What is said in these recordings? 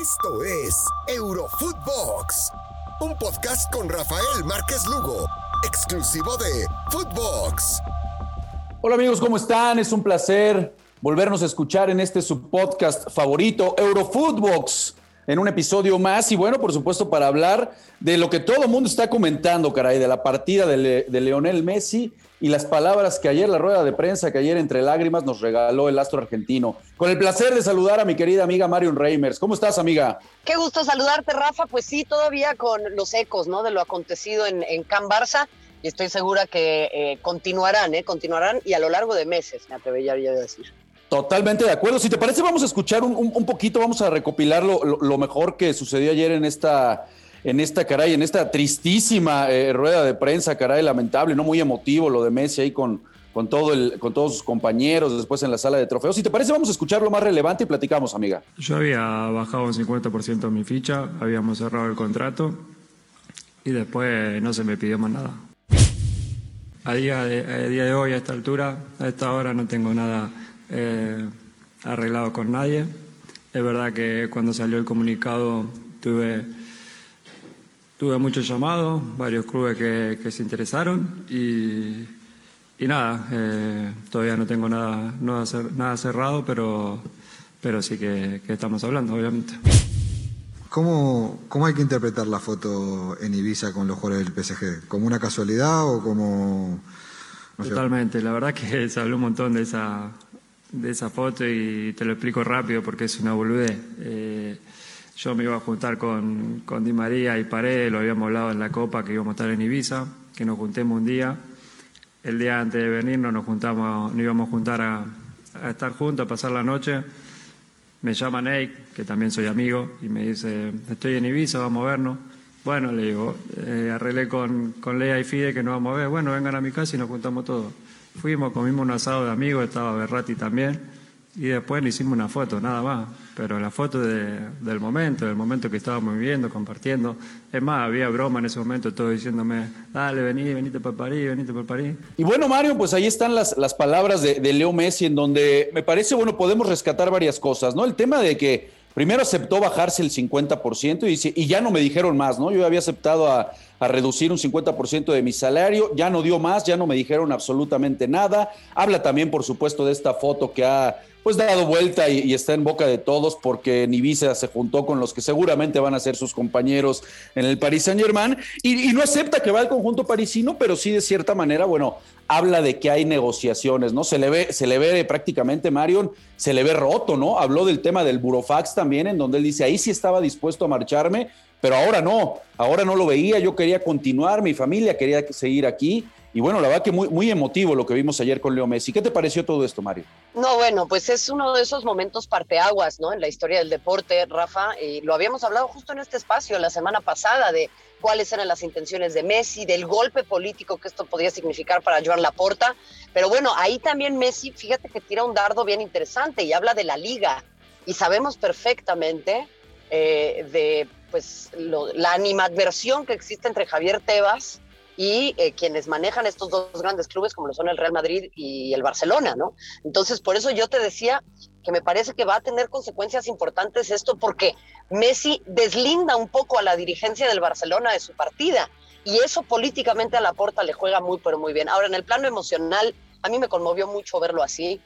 Esto es Eurofootbox, un podcast con Rafael Márquez Lugo, exclusivo de Footbox. Hola amigos, ¿cómo están? Es un placer volvernos a escuchar en este su podcast favorito, Eurofootbox, en un episodio más. Y bueno, por supuesto, para hablar de lo que todo el mundo está comentando, caray, de la partida de, Le- de Leonel Messi y las palabras que ayer, la rueda de prensa que ayer entre lágrimas nos regaló el astro argentino. Con el placer de saludar a mi querida amiga Marion Reimers. ¿Cómo estás, amiga? Qué gusto saludarte, Rafa. Pues sí, todavía con los ecos, ¿no? De lo acontecido en, en Can Barça. Y estoy segura que eh, continuarán, ¿eh? Continuarán y a lo largo de meses, me atrevería a decir. Totalmente de acuerdo. Si te parece, vamos a escuchar un, un- poquito, vamos a recopilar lo, lo- mejor que sucedió ayer en esta, en esta, caray, en esta tristísima eh, rueda de prensa, caray, lamentable, no muy emotivo lo de Messi ahí con, con, todo el, con todos sus compañeros, después en la sala de trofeos. Si te parece, vamos a escuchar lo más relevante y platicamos, amiga. Yo había bajado un 50% mi ficha, habíamos cerrado el contrato y después no se me pidió más nada. A a día de hoy, a esta altura, a esta hora, no tengo nada eh, arreglado con nadie. Es verdad que cuando salió el comunicado tuve, tuve muchos llamados, varios clubes que, que se interesaron y, y nada, eh, todavía no tengo nada, nada, cer- nada cerrado, pero, pero sí que, que estamos hablando, obviamente. ¿Cómo, ¿Cómo hay que interpretar la foto en Ibiza con los jugadores del PSG? ¿Como una casualidad o como.? no sé? Totalmente, la verdad que se habló un montón de esa, de esa foto y te lo explico rápido porque es una boludez. Eh, yo me iba a juntar con, con Di María y Paredes, lo habíamos hablado en la Copa que íbamos a estar en Ibiza, que nos juntemos un día. El día antes de venirnos nos juntamos, nos íbamos a juntar a, a estar juntos, a pasar la noche. Me llama Nate, que también soy amigo, y me dice, estoy en Ibiza, vamos a vernos. Bueno, le digo, eh, arreglé con, con Lea y Fide que nos vamos a ver. Bueno, vengan a mi casa y nos juntamos todos. Fuimos, comimos un asado de amigos, estaba Berrati también, y después le hicimos una foto, nada más. Pero la foto de- del momento, del momento que estábamos viviendo, compartiendo. Es más, había broma en ese momento, todos diciéndome, dale, vení, venite por París, venite por París. Y bueno, Mario, pues ahí están las, las palabras de, de Leo Messi, en donde me parece, bueno, podemos rescatar varias cosas, ¿no? El tema de que primero aceptó bajarse el 50% y, dice, y ya no me dijeron más, ¿no? Yo había aceptado a, reducir un 50% de mi salario, ya no dio más, ya no me dijeron absolutamente nada. Habla también, por supuesto, de esta foto que ha pues dado vuelta y, y está en boca de todos porque Nivisa se juntó con los que seguramente van a ser sus compañeros en el Paris Saint Germain y, y no acepta que va al conjunto parisino, pero sí de cierta manera, bueno, habla de que hay negociaciones, ¿no? Se le ve, se le ve prácticamente, Marion, se le ve roto, ¿no? Habló del tema del Burofax también, en donde él dice, ahí sí estaba dispuesto a marcharme, pero ahora no, ahora no lo veía, yo quería continuar, mi familia quería seguir aquí. Y bueno, la verdad que muy, muy emotivo lo que vimos ayer con Leo Messi. ¿Qué te pareció todo esto, Mario? No, bueno, pues es uno de esos momentos parteaguas, ¿no? En la historia del deporte, Rafa, y lo habíamos hablado justo en este espacio la semana pasada de cuáles eran las intenciones de Messi, del golpe político que esto podía significar para Joan Laporta. Pero bueno, ahí también Messi, fíjate que tira un dardo bien interesante y habla de la liga. Y sabemos perfectamente eh, de pues lo- la animadversión que existe entre Javier Tebas y eh, quienes manejan estos dos grandes clubes como lo son el Real Madrid y el Barcelona, ¿no? Entonces, por eso yo te decía que me parece que va a tener consecuencias importantes esto porque Messi deslinda un poco a la dirigencia del Barcelona de su partida y eso políticamente a la porta le juega muy pero muy bien. Ahora, en el plano emocional, a mí me conmovió mucho verlo así.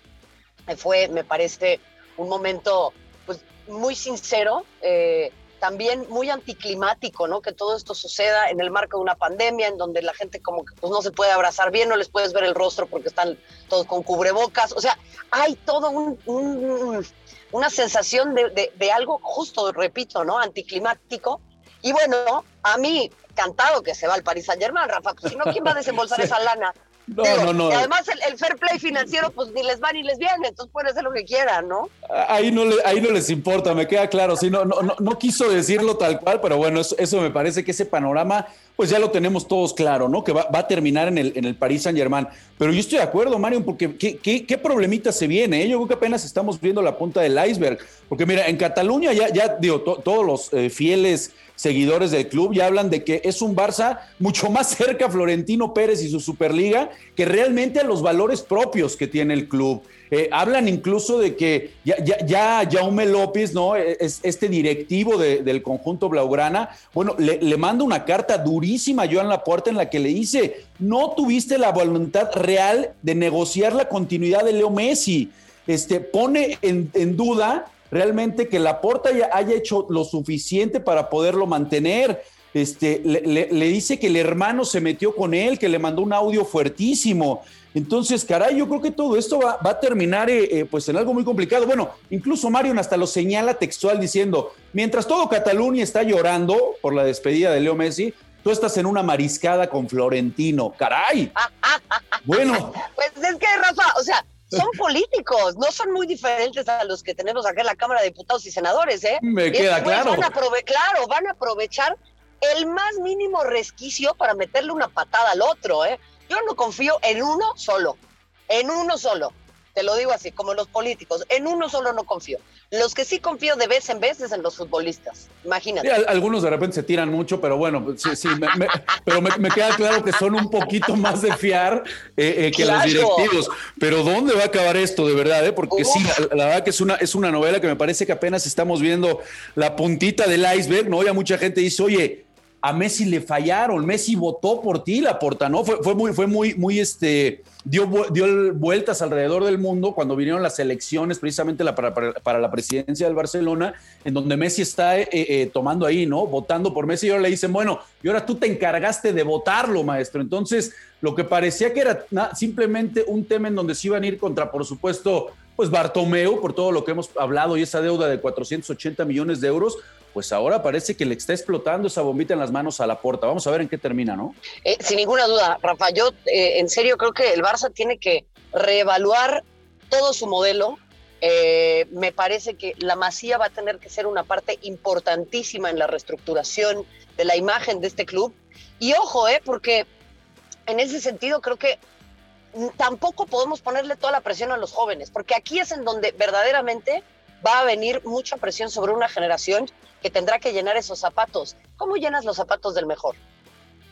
Fue, me parece, un momento pues muy sincero, eh, también muy anticlimático, ¿no? Que todo esto suceda en el marco de una pandemia, en donde la gente como que pues, no se puede abrazar bien, no les puedes ver el rostro porque están todos con cubrebocas. O sea, hay todo un, un- una sensación de, de- de algo justo, repito, ¿no? Anticlimático. Y bueno, a mí, cantado que se va al Paris Saint Germain, Rafa, pues, si no, ¿quién va a desembolsar esa lana? No, Digo, no, no. y además el, el fair play financiero, pues ni les va ni les viene, entonces pueden hacer lo que quieran, ¿no? Ahí no, le- ahí no les importa, me queda claro. Sí, no, no, no, no quiso decirlo tal cual, pero bueno, eso, eso me parece que ese panorama, pues ya lo tenemos todos claro, ¿no? Que va, va a terminar en el, en el Paris Saint Germain. Pero yo estoy de acuerdo, Mario, porque qué, problemita se viene. eh? Yo creo que apenas estamos viendo la punta del iceberg. Porque mira, en Cataluña ya, ya digo, to- todos los eh, fieles seguidores del club ya hablan de que es un Barça mucho más cerca a Florentino Pérez y su Superliga que realmente a los valores propios que tiene el club. Eh, hablan incluso de que ya, Jaume López, ¿no? Es este directivo del conjunto Blaugrana, bueno, le, manda una carta durísima a Joan Laporta en la que le dice, no tuviste la voluntad real de negociar la continuidad de Leo Messi. Este, pone en, duda realmente que Laporta haya hecho lo suficiente para poderlo mantener. Este, le, dice que el hermano se metió con él, que le mandó un audio fuertísimo. Entonces, caray, yo creo que todo esto va, a terminar eh, eh, pues en algo muy complicado. Bueno, incluso Marion hasta lo señala textual diciendo, mientras todo Cataluña está llorando por la despedida de Leo Messi, tú estás en una mariscada con Florentino. Caray. bueno. Pues es que, Rafa, o sea, son políticos, no son muy diferentes a los que tenemos acá en la Cámara de Diputados y Senadores, ¿eh? Me queda claro. Van a claro, van a aprovechar el más mínimo resquicio para meterle una patada al otro, ¿eh? Yo no confío en uno solo, en uno solo. Te lo digo así, como los políticos, en uno solo no confío. Los que sí confío de vez en vez es en los futbolistas. Imagínate. algunos de repente se tiran mucho, pero bueno, pues, sí, pero me, queda claro que son un poquito más de fiar eh, eh, que los directivos. Pero ¿dónde va a acabar esto de verdad? Eh? Porque sí, la, verdad que es una, es una novela que me parece que apenas estamos viendo la puntita del iceberg, ¿no? Ya mucha gente dice, oye, a Messi le fallaron, Messi votó por ti, la porta, ¿no? Fue, muy, fue muy, muy, este, dio, dio vueltas alrededor del mundo cuando vinieron las elecciones precisamente para, la presidencia del Barcelona, en donde Messi está eh, eh, tomando ahí, ¿no? Votando por Messi y ahora le dicen, bueno, y ahora tú te encargaste de votarlo, maestro. Entonces, lo que parecía que era simplemente un tema en donde se iban a ir contra, por supuesto, pues Bartomeu, por todo lo que hemos hablado y esa deuda de 480 millones de euros, pues ahora parece que le está explotando esa bombita en las manos a la puerta. Vamos a ver en qué termina, ¿no? Eh, sin ninguna duda, Rafa, yo eh, en serio creo que el Barça tiene que reevaluar todo su modelo. Eh, me parece que la Masía va a tener que ser una parte importantísima en la reestructuración de la imagen de este club. Y ojo, eh, porque en ese sentido creo que tampoco podemos ponerle toda la presión a los jóvenes, porque aquí es en donde verdaderamente va a venir mucha presión sobre una generación que tendrá que llenar esos zapatos. ¿Cómo llenas los zapatos del mejor?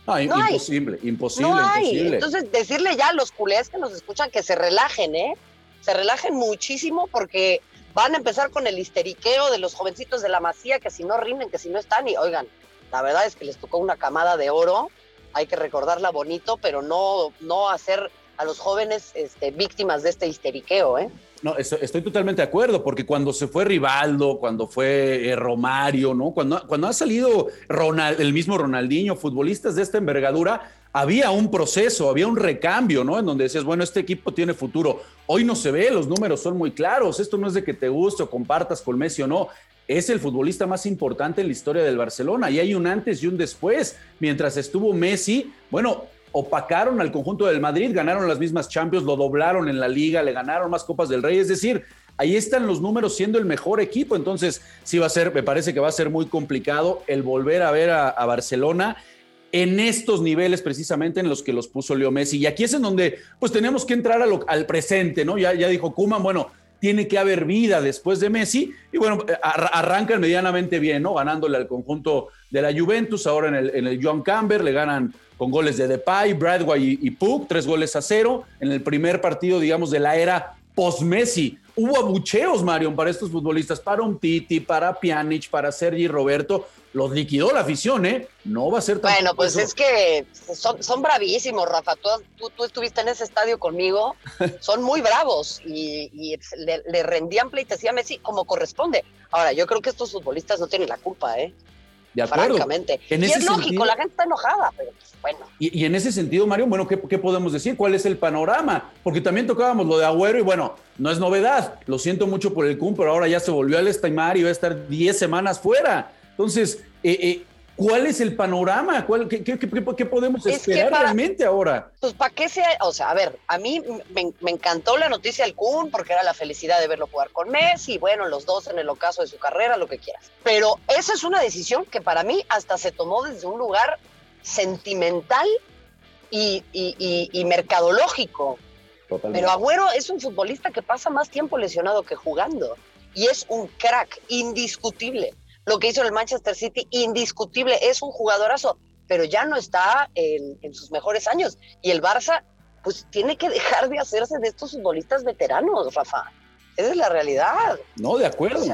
no imposible, imposible, imposible. Entonces, decirle ya a los culés que nos escuchan que se relajen, ¿eh? Se relajen muchísimo porque van a empezar con el histeriqueo de los jovencitos de la masía que si no rinden, que si no están. Y oigan, la verdad es que les tocó una camada de oro. Hay que recordarla bonito, pero no, no hacer a los jóvenes este, víctimas de este histeriqueo, ¿eh? No, estoy totalmente de acuerdo, porque cuando se fue Rivaldo, cuando fue eh, Romario, ¿no? Cuando, cuando ha salido Ronald, el mismo Ronaldinho, futbolistas de esta envergadura, había un proceso, había un recambio, ¿no? En donde decías, bueno, este equipo tiene futuro. Hoy no se ve, los números son muy claros. Esto no es de que te guste o compartas con Messi o no. Es el futbolista más importante en la historia del Barcelona y hay un antes y un después. Mientras estuvo Messi, bueno, opacaron al conjunto del Madrid, ganaron las mismas Champions, lo doblaron en la liga, le ganaron más Copas del Rey, es decir, ahí están los números siendo el mejor equipo, entonces sí va a ser, me parece que va a ser muy complicado el volver a ver a, Barcelona en estos niveles precisamente en los que los puso Leo Messi. Y aquí es en donde pues tenemos que entrar al presente, ¿no? Ya, ya dijo Kuman, bueno, tiene que haber vida después de Messi y bueno, arrancan medianamente bien, ¿no? Ganándole al conjunto de la Juventus, ahora en el, en el John Camber le ganan con goles de Depay, Bradway y, Puk, tres goles a cero. En el primer partido, digamos, de la era post-Messi. Hubo abucheos, Marion, para estos futbolistas, para un Titi, para Pjanic, para Sergi Roberto. Los liquidó la afición, ¿eh? No va a ser tan... Bueno, pues es que son, son bravísimos, Rafa. Tú, tú, estuviste en ese estadio conmigo. Son muy bravos y, le, rendían pleitesía a Messi como corresponde. Ahora, yo creo que estos futbolistas no tienen la culpa, ¿eh? De acuerdo. Francamente. y es lógico, la gente está enojada, pero pues, bueno. Y, en ese sentido, Mario, bueno, ¿qué, podemos decir? ¿Cuál es el panorama? Porque también tocábamos lo de Agüero y bueno, no es novedad. Lo siento mucho por el CUM, pero ahora ya se volvió al estimar y va a estar 10 semanas fuera. Entonces, eh, eh, ¿Cuál es el panorama? ¿Cuál, qué, qué, podemos esperar realmente ahora? Pues para qué sea, o sea, a ver, a mí me, encantó la noticia del Kun porque era la felicidad de verlo jugar con Messi, bueno, los dos en el ocaso de su carrera, lo que quieras. Pero esa es una decisión que para mí hasta se tomó desde un lugar sentimental y, y mercadológico. Totalmente. Pero Agüero es un futbolista que pasa más tiempo lesionado que jugando y es un crack indiscutible lo que hizo el Manchester City, indiscutible, es un jugadorazo, pero ya no está en, sus mejores años. Y el Barça pues tiene que dejar de hacerse de estos futbolistas veteranos, Rafa. Esa es la realidad. No, de acuerdo.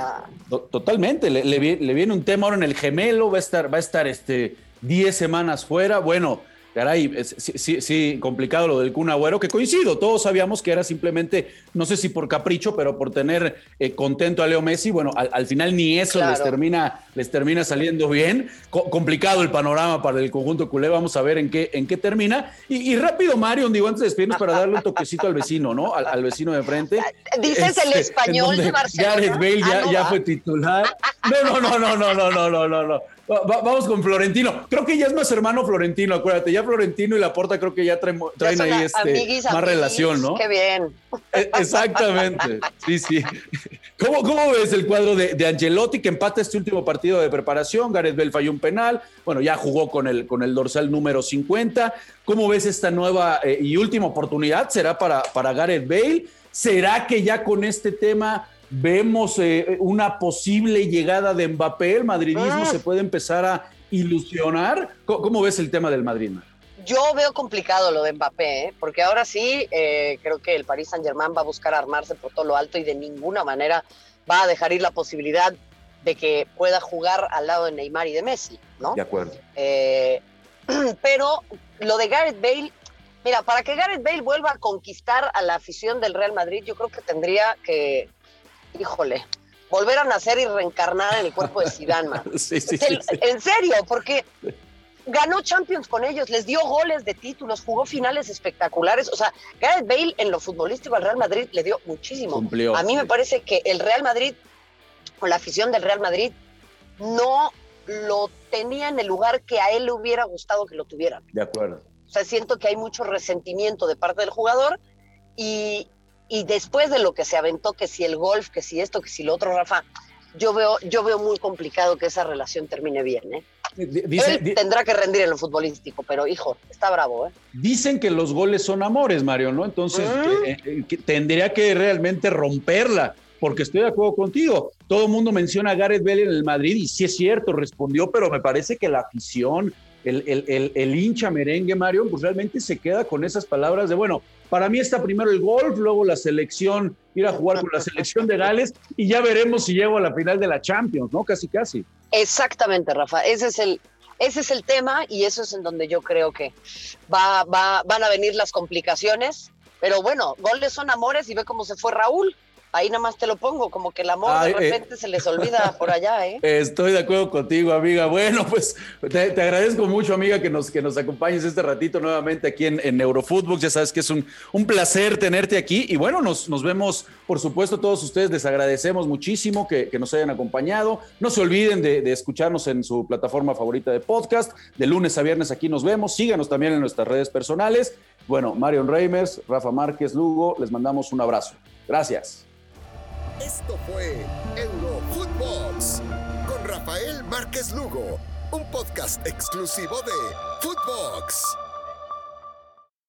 Totalmente. Le, viene un tema ahora en el gemelo, va a estar, va a estar este 10 semanas fuera. Bueno, Caray, sí, sí, complicado lo del Kun Agüero, que coincido, todos sabíamos que era simplemente, no sé si por capricho, pero por tener eh, contento a Leo Messi, bueno, al, final ni eso les, termina, les termina saliendo bien, complicado el panorama para el conjunto culé, vamos a ver en qué, en qué termina, y, rápido Mario, digo, antes de despedirnos para darle un toquecito al vecino, ¿no? Al, vecino de frente. Dices el este, español de Barcelona. Gareth Bale ya, ah, ya fue titular. No, no, no, no, no, no, no, no, no vamos con Florentino. Creo que ya es más hermano Florentino, acuérdate. Ya Florentino y Laporta creo que ya traen, ahí este, más relación, ¿no? Qué bien. E, exactamente. Sí, sí. ¿Cómo, ¿Cómo, ves el cuadro de, Angelotti que empata este último partido de preparación? Gareth Bell falló un penal. Bueno, ya jugó con el, con el dorsal número 50. ¿Cómo ves esta nueva eh, y última oportunidad? ¿Será para, para Gareth Bale? ¿Será que ya con este tema vemos eh, una posible llegada de Mbappé, el madridismo ah. se puede empezar a ilusionar. ¿Cómo, ves el tema del Madrid? Yo veo complicado lo de Mbappé, ¿eh? porque ahora sí eh, creo que el Paris Saint Germain va a buscar armarse por todo lo alto y de ninguna manera va a dejar ir la posibilidad de que pueda jugar al lado de Neymar y de Messi, ¿no? De acuerdo. pero lo de Gareth Bale, mira, para que Gareth Bale vuelva a conquistar a la afición del Real Madrid, yo creo que tendría que híjole, volver a nacer y reencarnar en el cuerpo de Zidane, sí, sí, En serio, porque ganó Champions con ellos, les dio goles de títulos, jugó finales espectaculares. O sea, Gareth Bale en lo futbolístico al Real Madrid le dio muchísimo. a mí me parece que el Real Madrid, o la afición del Real Madrid, no lo tenía en el lugar que a él le hubiera gustado que lo tuvieran. De acuerdo. O sea, siento que hay mucho resentimiento de parte del jugador y, y después de lo que se aventó, que si el golf, que si esto, que si lo otro, Rafa, yo veo, yo veo muy complicado que esa relación termine bien. ¿eh? Él tendrá que rendir en lo futbolístico, pero hijo, está bravo. ¿eh? Dicen que los goles son amores, Mario, ¿no? Entonces eh, eh, tendría que realmente romperla, porque estoy de acuerdo contigo. Todo el mundo menciona a Gareth Bale en el Madrid y sí es cierto, respondió, pero me parece que la afición, el, el, el hincha merengue, Mario, pues realmente se queda con esas palabras de, bueno, para mí está primero el golf, luego la selección, ir a jugar con la selección de Gales y ya veremos si llego a la final de la Champions, ¿no? Casi, casi. Exactamente, Rafa. Ese es el, ese es el tema y eso es en donde yo creo que va, va, van a venir las complicaciones. Pero bueno, goles son amores y ve cómo se fue Raúl ahí nada más te lo pongo, como que el amor de eh, repente se les olvida por allá, ¿eh? Estoy de acuerdo contigo, amiga. Bueno, pues te, agradezco mucho, amiga, que nos, que nos acompañes este ratito nuevamente aquí en, en Eurofootbox. Ya sabes que es un, un placer tenerte aquí. Y bueno, nos, nos vemos, por supuesto, todos ustedes les agradecemos muchísimo que, que nos hayan acompañado. No se olviden de, de, escucharnos en su plataforma favorita de podcast. De lunes a viernes aquí nos vemos. Síganos también en nuestras redes personales. Bueno, Marion Reimers, Rafa Márquez, Lugo, les mandamos un abrazo. Gracias. Esto fue Eurofootbox con Rafael Márquez Lugo, un podcast exclusivo de Footbox.